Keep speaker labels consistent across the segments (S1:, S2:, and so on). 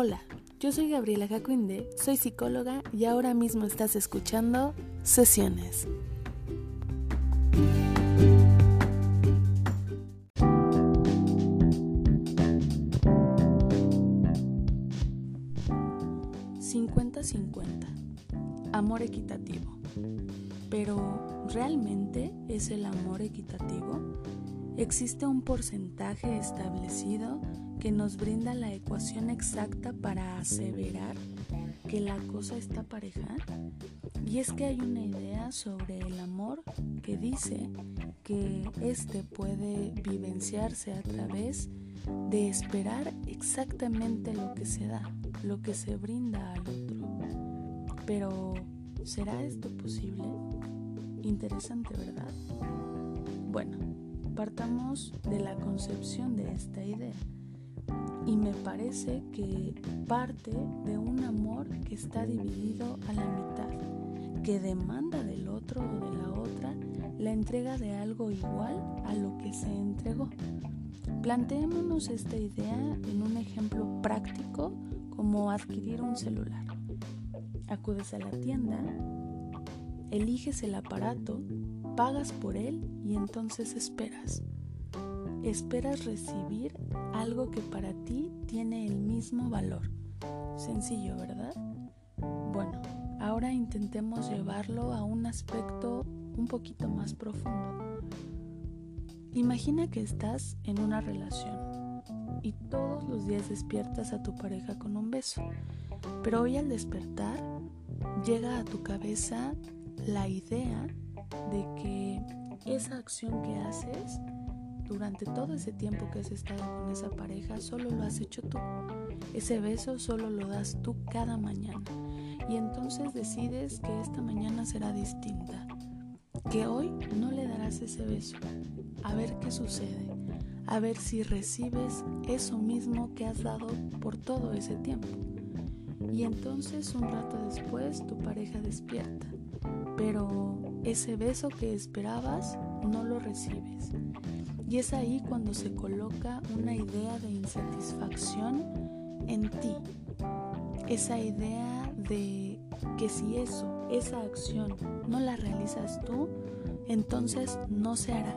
S1: Hola, yo soy Gabriela Jacuinde, soy psicóloga y ahora mismo estás escuchando Sesiones. ...50-50... Amor equitativo. Pero, ¿realmente es el amor equitativo? ¿Existe un porcentaje establecido que nos brinda la ecuación exacta para aseverar que la cosa está pareja. Y es que hay una idea sobre el amor que dice que éste puede vivenciarse a través de esperar exactamente lo que se da, lo que se brinda al otro. Pero, ¿será esto posible? Interesante, ¿verdad? Bueno, partamos de la concepción de esta idea y me parece que parte de un amor que está dividido a la mitad, que demanda del otro o de la otra la entrega de algo igual a lo que se entregó. Planteémonos esta idea en un ejemplo práctico como adquirir un celular. Acudes a la tienda, eliges el aparato, pagas por él y entonces esperas esperas recibir algo que para ti tiene el mismo valor. Sencillo, ¿verdad? Bueno, ahora intentemos llevarlo a un aspecto un poquito más profundo. Imagina que estás en una relación y todos los días despiertas a tu pareja con un beso, pero hoy al despertar llega a tu cabeza la idea de que esa acción que haces durante todo ese tiempo que has estado con esa pareja, solo lo has hecho tú. Ese beso solo lo das tú cada mañana. Y entonces decides que esta mañana será distinta. Que hoy no le darás ese beso. A ver qué sucede. A ver si recibes eso mismo que has dado por todo ese tiempo. Y entonces un rato después tu pareja despierta. Pero ese beso que esperabas no lo recibes. Y es ahí cuando se coloca una idea de insatisfacción en ti. Esa idea de que si eso, esa acción, no la realizas tú, entonces no se hará.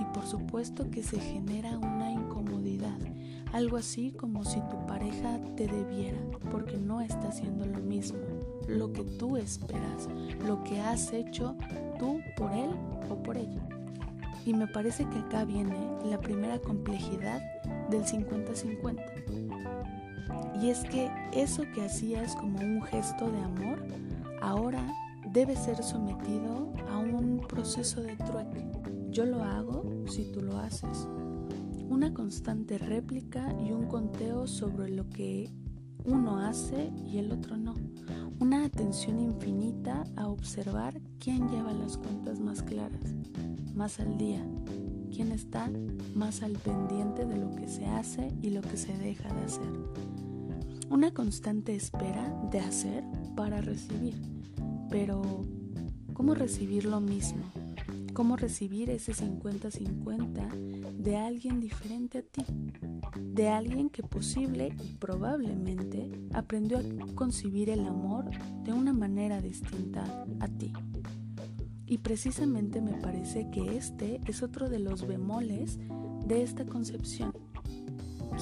S1: Y por supuesto que se genera una incomodidad. Algo así como si tu pareja te debiera, porque no está haciendo lo mismo, lo que tú esperas, lo que has hecho tú por él o por ella. Y me parece que acá viene la primera complejidad del 50-50. Y es que eso que hacías como un gesto de amor, ahora debe ser sometido a un proceso de trueque. Yo lo hago si tú lo haces. Una constante réplica y un conteo sobre lo que uno hace y el otro no. Una atención infinita a observar quién lleva las cuentas más claras más al día, quién está más al pendiente de lo que se hace y lo que se deja de hacer. Una constante espera de hacer para recibir, pero ¿cómo recibir lo mismo? ¿Cómo recibir ese 50-50 de alguien diferente a ti? De alguien que posible y probablemente aprendió a concebir el amor de una manera distinta a ti. Y precisamente me parece que este es otro de los bemoles de esta concepción.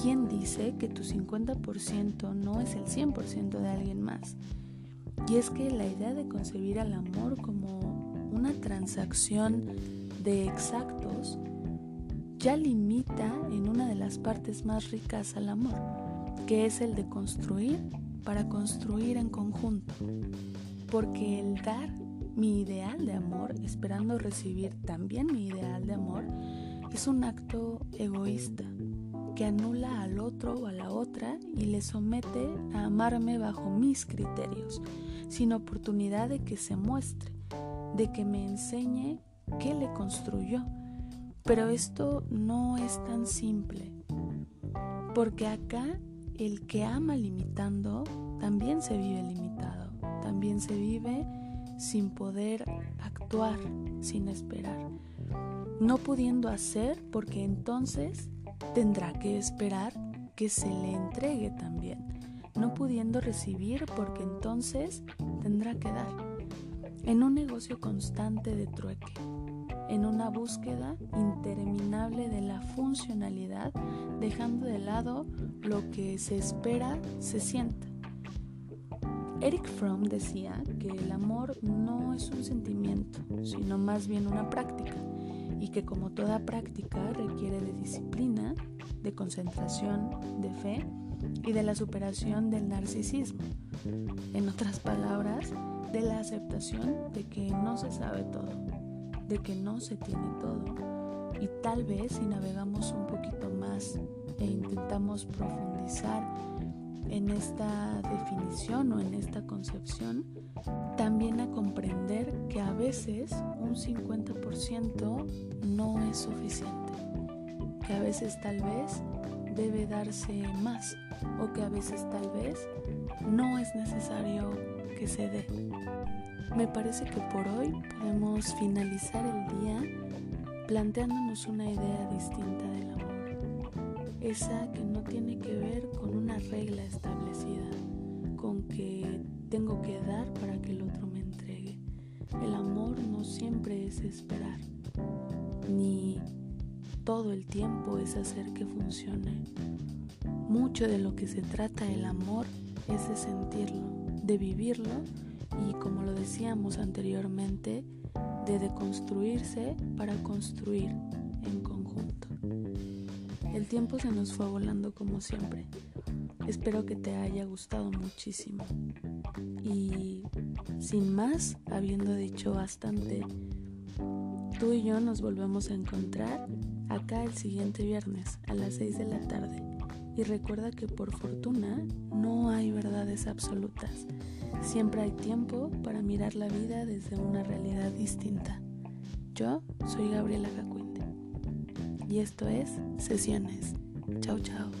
S1: ¿Quién dice que tu 50% no es el 100% de alguien más? Y es que la idea de concebir al amor como una transacción de exactos ya limita en una de las partes más ricas al amor, que es el de construir para construir en conjunto. Porque el dar mi ideal de amor, esperando recibir también mi ideal de amor, es un acto egoísta que anula al otro o a la otra y le somete a amarme bajo mis criterios, sin oportunidad de que se muestre, de que me enseñe qué le construyó. Pero esto no es tan simple, porque acá el que ama limitando también se vive limitado, también se vive sin poder actuar, sin esperar. No pudiendo hacer porque entonces tendrá que esperar que se le entregue también. no pudiendo recibir porque entonces tendrá que dar, en un negocio constante de trueque, en una búsqueda interminable de la funcionalidad, dejando de lado lo que se espera se sienta. Eric Fromm decía que el amor no es un sentimiento, sino más bien una práctica, y que como toda práctica requiere de disciplina, de concentración, de fe y de la superación del narcisismo. En otras palabras, de la aceptación de que no se sabe todo, de que no se tiene todo. Y tal vez si navegamos un poquito más e intentamos profundizar en esta definición o en esta concepción, también a comprender que a veces un 50% no es suficiente, que a veces tal vez debe darse más o que a veces tal vez no es necesario que se dé. Me parece que por hoy podemos finalizar el día planteándonos una idea distinta del amor, esa que no tiene que ver con una regla establecida, con que tengo que dar para que el otro me entregue. El amor no siempre es esperar, ni todo el tiempo es hacer que funcione. Mucho de lo que se trata el amor es de sentirlo, de vivirlo y como lo decíamos anteriormente, de deconstruirse para construir en conjunto. El tiempo se nos fue volando como siempre. Espero que te haya gustado muchísimo. Y sin más, habiendo dicho bastante, tú y yo nos volvemos a encontrar acá el siguiente viernes a las 6 de la tarde. Y recuerda que por fortuna no hay verdades absolutas. Siempre hay tiempo para mirar la vida desde una realidad distinta. Yo soy Gabriela Jacuinte y esto es Sesiones. Chao, chao.